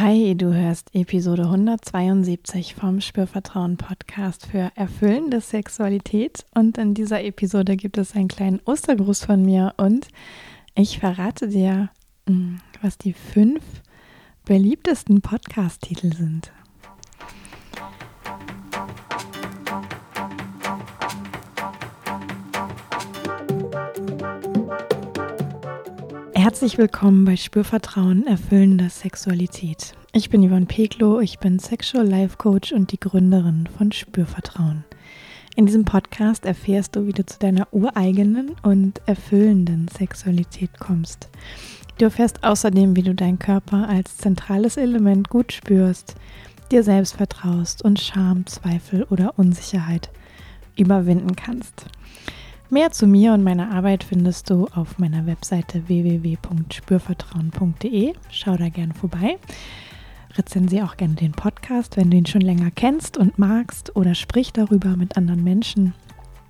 Hi, du hörst Episode 172 vom Spürvertrauen Podcast für erfüllende Sexualität und in dieser Episode gibt es einen kleinen Ostergruß von mir und ich verrate dir, hm, was die fünf beliebtesten Podcast-Titel sind. Herzlich willkommen bei Spürvertrauen erfüllender Sexualität. Ich bin Yvonne Peklo, ich bin Sexual Life Coach und die Gründerin von Spürvertrauen. In diesem Podcast erfährst du, wie du zu deiner ureigenen und erfüllenden Sexualität kommst. Du erfährst außerdem, wie du deinen Körper als zentrales Element gut spürst, dir selbst vertraust und Scham, Zweifel oder Unsicherheit überwinden kannst. Mehr zu mir und meiner Arbeit findest du auf meiner Webseite www.spürvertrauen.de. Schau da gerne vorbei. Rezensiere auch gerne den Podcast, wenn du ihn schon länger kennst und magst oder sprich darüber mit anderen Menschen.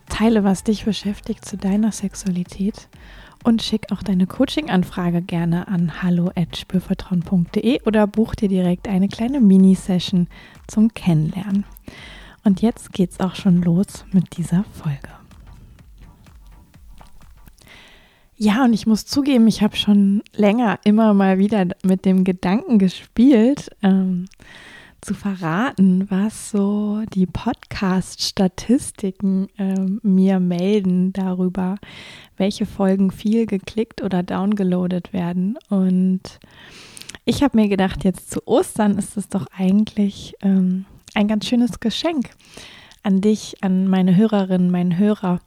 Teile, was dich beschäftigt zu deiner Sexualität und schick auch deine Coaching-Anfrage gerne an hallo@spürvertrauen.de oder buch dir direkt eine kleine Mini-Session zum Kennenlernen. Und jetzt geht's auch schon los mit dieser Folge. Ja, und ich muss zugeben, ich habe schon länger immer mal wieder mit dem Gedanken gespielt, ähm, zu verraten, was so die Podcast-Statistiken ähm, mir melden darüber, welche Folgen viel geklickt oder downgeloadet werden. Und ich habe mir gedacht, jetzt zu Ostern ist es doch eigentlich ähm, ein ganz schönes Geschenk an dich, an meine Hörerinnen, meinen Hörer.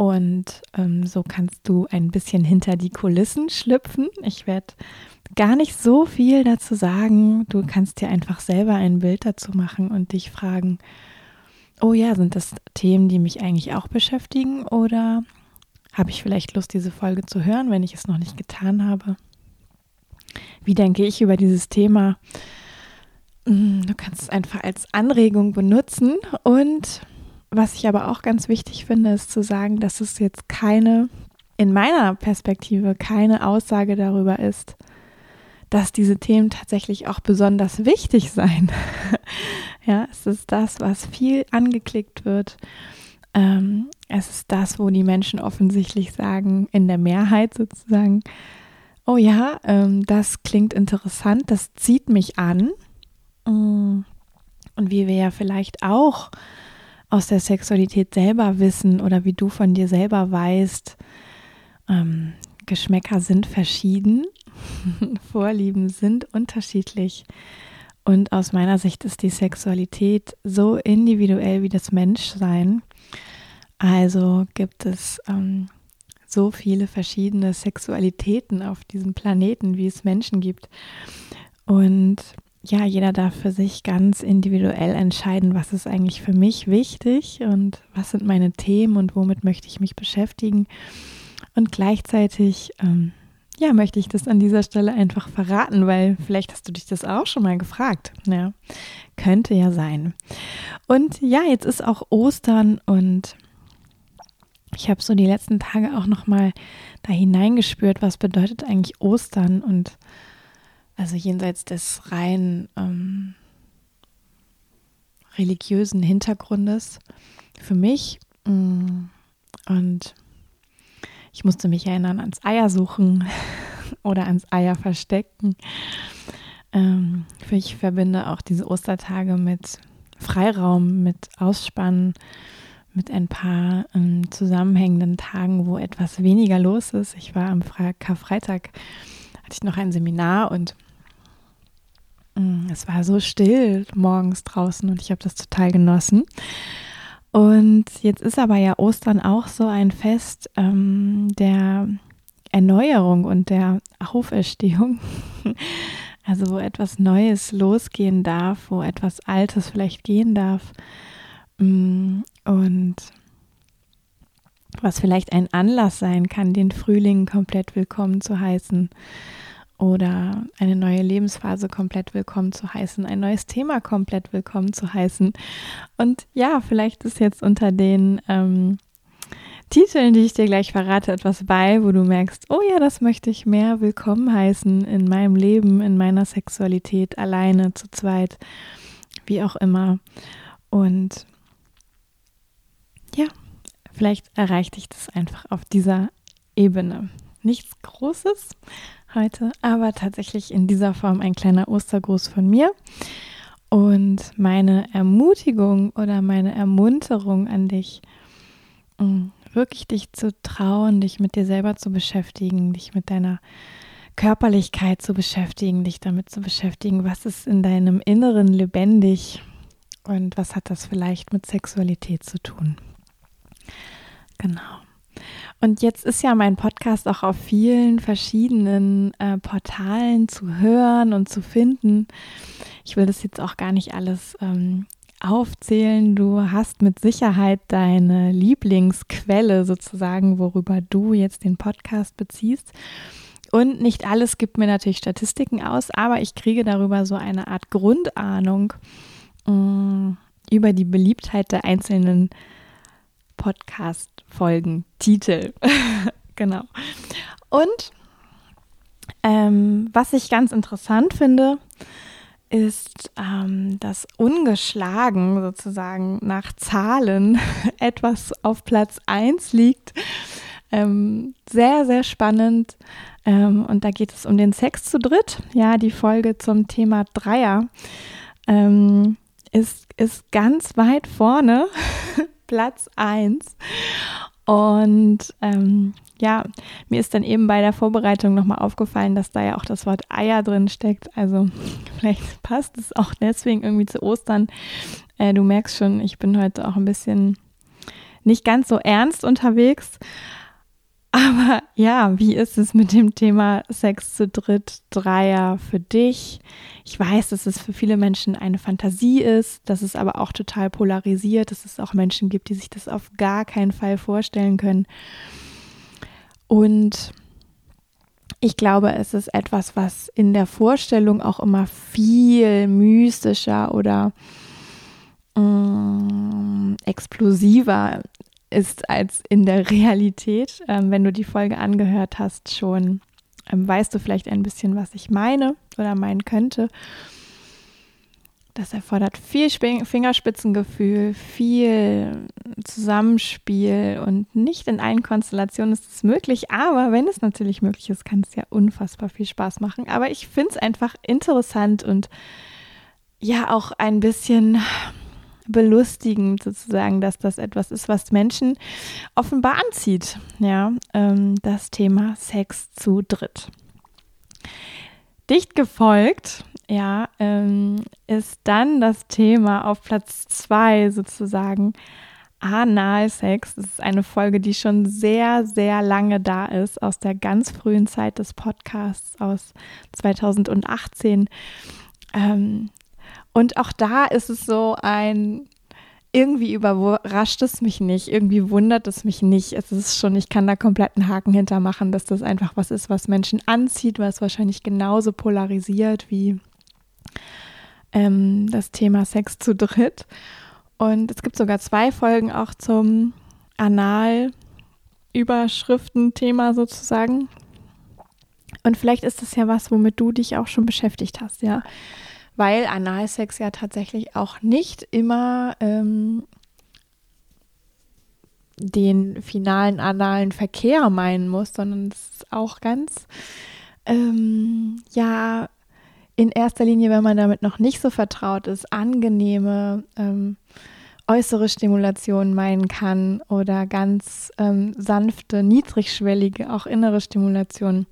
Und ähm, so kannst du ein bisschen hinter die Kulissen schlüpfen. Ich werde gar nicht so viel dazu sagen. Du kannst dir einfach selber ein Bild dazu machen und dich fragen, oh ja, sind das Themen, die mich eigentlich auch beschäftigen oder habe ich vielleicht Lust, diese Folge zu hören, wenn ich es noch nicht getan habe? Wie denke ich über dieses Thema? Hm, du kannst es einfach als Anregung benutzen und was ich aber auch ganz wichtig finde, ist zu sagen, dass es jetzt keine, in meiner Perspektive, keine Aussage darüber ist, dass diese Themen tatsächlich auch besonders wichtig seien. ja, es ist das, was viel angeklickt wird. Ähm, es ist das, wo die Menschen offensichtlich sagen, in der Mehrheit sozusagen, oh ja, ähm, das klingt interessant, das zieht mich an. Mm. Und wie wir ja vielleicht auch aus der Sexualität selber wissen oder wie du von dir selber weißt, ähm, Geschmäcker sind verschieden, Vorlieben sind unterschiedlich. Und aus meiner Sicht ist die Sexualität so individuell wie das Menschsein. Also gibt es ähm, so viele verschiedene Sexualitäten auf diesem Planeten, wie es Menschen gibt. Und ja, jeder darf für sich ganz individuell entscheiden, was ist eigentlich für mich wichtig und was sind meine Themen und womit möchte ich mich beschäftigen. Und gleichzeitig, ähm, ja, möchte ich das an dieser Stelle einfach verraten, weil vielleicht hast du dich das auch schon mal gefragt. Ja, könnte ja sein. Und ja, jetzt ist auch Ostern und ich habe so die letzten Tage auch noch mal da hineingespürt, was bedeutet eigentlich Ostern und also jenseits des rein ähm, religiösen Hintergrundes für mich. Mm, und ich musste mich erinnern ans Eiersuchen oder ans Eier verstecken. Ähm, ich verbinde auch diese Ostertage mit Freiraum, mit Ausspannen, mit ein paar ähm, zusammenhängenden Tagen, wo etwas weniger los ist. Ich war am Fre Karfreitag, hatte ich noch ein Seminar und es war so still morgens draußen und ich habe das total genossen. Und jetzt ist aber ja Ostern auch so ein Fest ähm, der Erneuerung und der Auferstehung. Also wo etwas Neues losgehen darf, wo etwas Altes vielleicht gehen darf. Mm, und was vielleicht ein Anlass sein kann, den Frühling komplett willkommen zu heißen oder eine neue Lebensphase komplett willkommen zu heißen, ein neues Thema komplett willkommen zu heißen. Und ja, vielleicht ist jetzt unter den ähm, Titeln, die ich dir gleich verrate, etwas bei, wo du merkst, oh ja, das möchte ich mehr willkommen heißen in meinem Leben, in meiner Sexualität, alleine, zu zweit, wie auch immer. Und ja, vielleicht erreicht dich das einfach auf dieser Ebene. Nichts Großes heute, aber tatsächlich in dieser Form ein kleiner Ostergruß von mir. Und meine Ermutigung oder meine Ermunterung an dich, mm, wirklich dich zu trauen, dich mit dir selber zu beschäftigen, dich mit deiner Körperlichkeit zu beschäftigen, dich damit zu beschäftigen, was ist in deinem Inneren lebendig und was hat das vielleicht mit Sexualität zu tun. Genau. Und jetzt ist ja mein Podcast auch auf vielen verschiedenen äh, Portalen zu hören und zu finden. Ich will das jetzt auch gar nicht alles ähm, aufzählen. Du hast mit Sicherheit deine Lieblingsquelle sozusagen, worüber du jetzt den Podcast beziehst. Und nicht alles gibt mir natürlich Statistiken aus, aber ich kriege darüber so eine Art Grundahnung äh, über die Beliebtheit der einzelnen Podcast-Folgen, Titel. genau. Und ähm, was ich ganz interessant finde, ist, ähm, dass ungeschlagen sozusagen nach Zahlen etwas auf Platz 1 liegt. Ähm, sehr, sehr spannend. Ähm, und da geht es um den Sex zu dritt. Ja, die Folge zum Thema Dreier ähm, ist, ist ganz weit vorne, Platz 1. Und ähm, ja, mir ist dann eben bei der Vorbereitung nochmal aufgefallen, dass da ja auch das Wort Eier drin steckt. Also vielleicht passt es auch deswegen irgendwie zu Ostern. Äh, du merkst schon, ich bin heute auch ein bisschen nicht ganz so ernst unterwegs. Aber ja, wie ist es mit dem Thema Sex zu dritt, Dreier für dich? Ich weiß, dass es für viele Menschen eine Fantasie ist, dass es aber auch total polarisiert, dass es auch Menschen gibt, die sich das auf gar keinen Fall vorstellen können. Und ich glaube, es ist etwas, was in der Vorstellung auch immer viel mystischer oder ähm, explosiver ist als in der Realität. Ähm, wenn du die Folge angehört hast, schon ähm, weißt du vielleicht ein bisschen, was ich meine oder meinen könnte. Das erfordert viel Fingerspitzengefühl, viel Zusammenspiel und nicht in allen Konstellationen ist es möglich, aber wenn es natürlich möglich ist, kann es ja unfassbar viel Spaß machen. Aber ich finde es einfach interessant und ja auch ein bisschen belustigend sozusagen, dass das etwas ist, was Menschen offenbar anzieht. Ja, ähm, das Thema Sex zu dritt. Dicht gefolgt ja, ähm, ist dann das Thema auf Platz zwei sozusagen Analsex. Das ist eine Folge, die schon sehr, sehr lange da ist, aus der ganz frühen Zeit des Podcasts aus 2018. Ähm, und auch da ist es so ein, irgendwie überrascht es mich nicht, irgendwie wundert es mich nicht. Es ist schon, ich kann da komplett einen Haken hintermachen, dass das einfach was ist, was Menschen anzieht, was wahrscheinlich genauso polarisiert wie ähm, das Thema Sex zu dritt. Und es gibt sogar zwei Folgen auch zum Anal-Überschriften-Thema sozusagen. Und vielleicht ist das ja was, womit du dich auch schon beschäftigt hast, ja. Weil Analsex ja tatsächlich auch nicht immer ähm, den finalen analen Verkehr meinen muss, sondern es ist auch ganz, ähm, ja, in erster Linie, wenn man damit noch nicht so vertraut ist, angenehme ähm, äußere Stimulation meinen kann oder ganz ähm, sanfte, niedrigschwellige, auch innere Stimulation.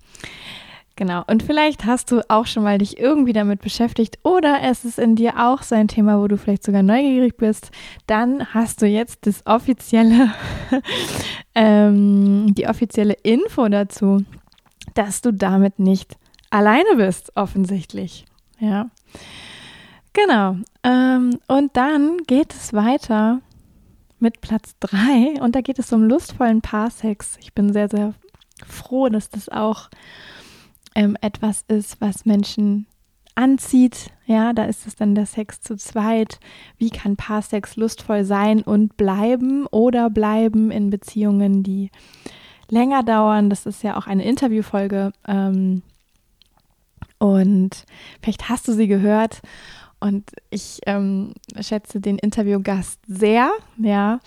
Genau. Und vielleicht hast du auch schon mal dich irgendwie damit beschäftigt oder es ist in dir auch so ein Thema, wo du vielleicht sogar neugierig bist. Dann hast du jetzt das offizielle, ähm, die offizielle Info dazu, dass du damit nicht alleine bist, offensichtlich. Ja. Genau. Ähm, und dann geht es weiter mit Platz 3 und da geht es um lustvollen Parsex. Ich bin sehr, sehr froh, dass das auch ähm, etwas ist, was Menschen anzieht. Ja, da ist es dann der Sex zu zweit. Wie kann Paarsex lustvoll sein und bleiben oder bleiben in Beziehungen, die länger dauern? Das ist ja auch eine Interviewfolge. Ähm, und vielleicht hast du sie gehört. Und ich ähm, schätze den Interviewgast sehr. Ja,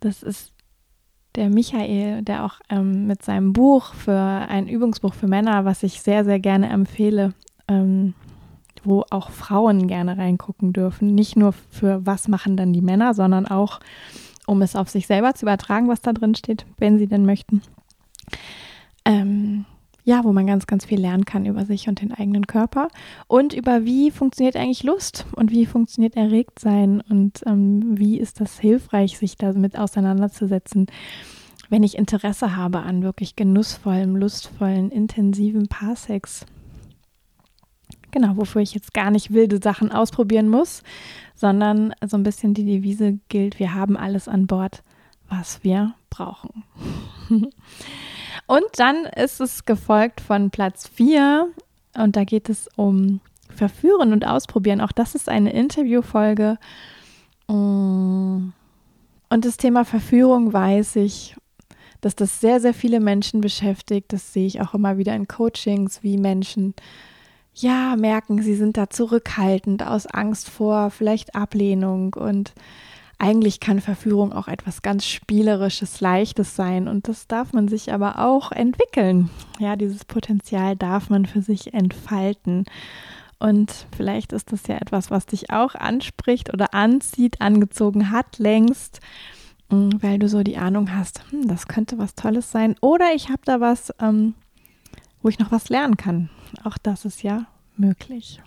das ist der Michael, der auch ähm, mit seinem Buch für ein Übungsbuch für Männer, was ich sehr, sehr gerne empfehle, ähm, wo auch Frauen gerne reingucken dürfen. Nicht nur für was machen dann die Männer, sondern auch, um es auf sich selber zu übertragen, was da drin steht, wenn sie denn möchten. Ähm, ja, wo man ganz, ganz viel lernen kann über sich und den eigenen Körper und über wie funktioniert eigentlich Lust und wie funktioniert Erregtsein und ähm, wie ist das hilfreich, sich damit auseinanderzusetzen, wenn ich Interesse habe an wirklich genussvollem, lustvollen, intensiven Paarsex. Genau, wofür ich jetzt gar nicht wilde Sachen ausprobieren muss, sondern so ein bisschen die Devise gilt, wir haben alles an Bord, was wir brauchen. Und dann ist es gefolgt von Platz 4 und da geht es um Verführen und Ausprobieren. Auch das ist eine Interviewfolge. Und das Thema Verführung weiß ich, dass das sehr, sehr viele Menschen beschäftigt. Das sehe ich auch immer wieder in Coachings, wie Menschen ja merken, sie sind da zurückhaltend aus Angst vor vielleicht Ablehnung und eigentlich kann Verführung auch etwas ganz Spielerisches, Leichtes sein und das darf man sich aber auch entwickeln. Ja, dieses Potenzial darf man für sich entfalten. Und vielleicht ist das ja etwas, was dich auch anspricht oder anzieht, angezogen hat längst, mm, weil du so die Ahnung hast, hm, das könnte was Tolles sein. Oder ich habe da was, ähm, wo ich noch was lernen kann. Auch das ist ja möglich.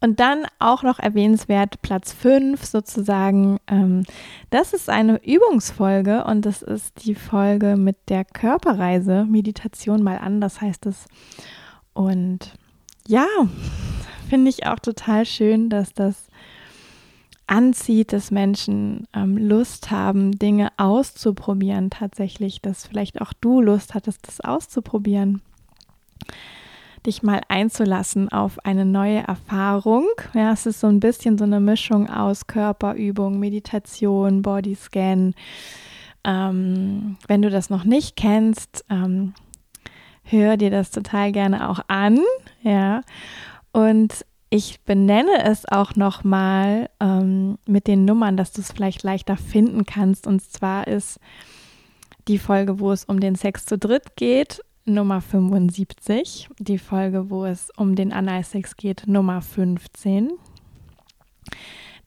Und dann auch noch erwähnenswert Platz 5 sozusagen. Ähm, das ist eine Übungsfolge und das ist die Folge mit der Körperreise, Meditation mal anders heißt es. Und ja, finde ich auch total schön, dass das anzieht, dass Menschen ähm, Lust haben, Dinge auszuprobieren tatsächlich, dass vielleicht auch du Lust hattest, das auszuprobieren dich mal einzulassen auf eine neue Erfahrung. Ja, es ist so ein bisschen so eine Mischung aus Körperübung, Meditation, Bodyscan. Ähm, wenn du das noch nicht kennst, ähm, hör dir das total gerne auch an. Ja, und ich benenne es auch nochmal ähm, mit den Nummern, dass du es vielleicht leichter finden kannst. Und zwar ist die Folge, wo es um den Sex zu dritt geht, Nummer 75, die Folge, wo es um den Analsex geht, Nummer 15.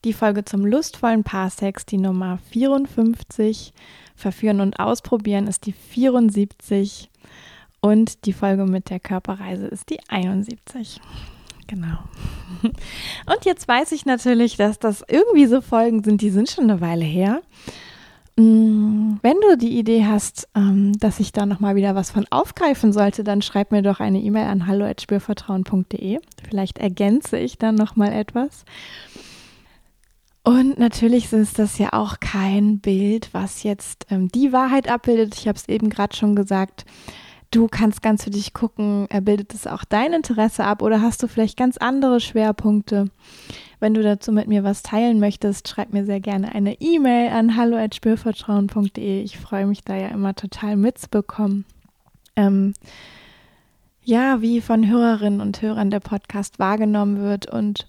Die Folge zum lustvollen Paarsex, die Nummer 54. Verführen und Ausprobieren ist die 74. Und die Folge mit der Körperreise ist die 71. Genau. Und jetzt weiß ich natürlich, dass das irgendwie so Folgen sind, die sind schon eine Weile her. Mm, wenn du die Idee hast, ähm, dass ich da nochmal wieder was von aufgreifen sollte, dann schreib mir doch eine E-Mail an hallo@spürvertrauen.de. Vielleicht ergänze ich dann nochmal etwas. Und natürlich ist das ja auch kein Bild, was jetzt ähm, die Wahrheit abbildet. Ich habe es eben gerade schon gesagt. Du kannst ganz für dich gucken, bildet es auch dein Interesse ab oder hast du vielleicht ganz andere Schwerpunkte? Wenn du dazu mit mir was teilen möchtest, schreib mir sehr gerne eine E-Mail an hallo@spürvertrauen.de. Ich freue mich da ja immer total mitzubekommen. Ähm, ja, wie von Hörerinnen und Hörern der Podcast wahrgenommen wird und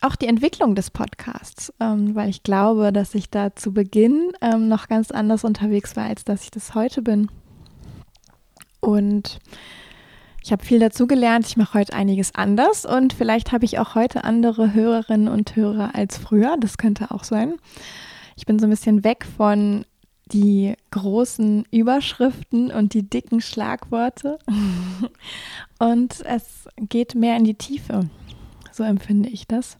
auch die Entwicklung des Podcasts, ähm, weil ich glaube, dass ich da zu Beginn ähm, noch ganz anders unterwegs war, als dass ich das heute bin. Und ich habe viel dazugelernt. Ich mache heute einiges anders und vielleicht habe ich auch heute andere Hörerinnen und Hörer als früher. Das könnte auch sein. Ich bin so ein bisschen weg von die großen Überschriften und die dicken Schlagworte. und es geht mehr in die Tiefe. So empfinde ich das.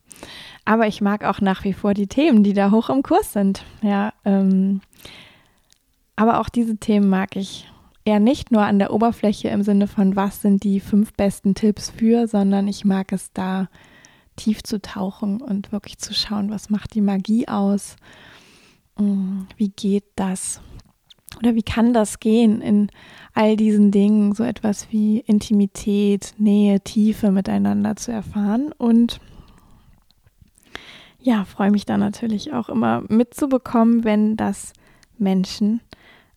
Aber ich mag auch nach wie vor die Themen, die da hoch im Kurs sind. Ja, ähm, aber auch diese Themen mag ich eher nicht nur an der Oberfläche im Sinne von, was sind die fünf besten Tipps für, sondern ich mag es da tief zu tauchen und wirklich zu schauen, was macht die Magie aus, mm, wie geht das. oder wie kann das gehen in all diesen Dingen, so etwas wie Intimität, Nähe, Tiefe miteinander zu erfahren und ja, freue mich da natürlich auch immer mitzubekommen, wenn das Menschen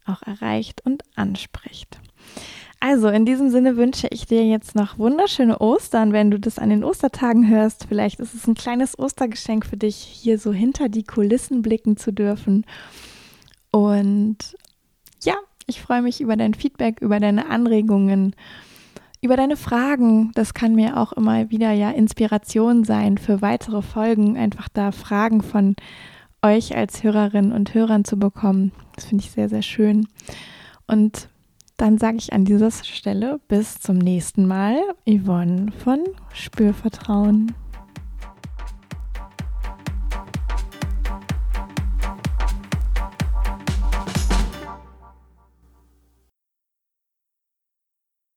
auch erreicht und anspricht. Also in diesem Sinne wünsche ich dir jetzt noch wunderschöne Ostern, wenn du das an den Ostertagen hörst. Vielleicht ist es ein kleines Ostergeschenk für dich, hier so hinter die Kulissen blicken zu dürfen. Und ja, ich freue mich über dein Feedback, über deine Anregungen, über deine Fragen. Das kann mir auch immer wieder ja Inspiration sein für weitere Folgen. Einfach da Fragen von euch als Hörerinnen und Hörern zu bekommen. Das finde ich sehr, sehr schön. Und dann sage ich an dieser Stelle bis zum nächsten Mal. Yvonne von Spürvertrauen.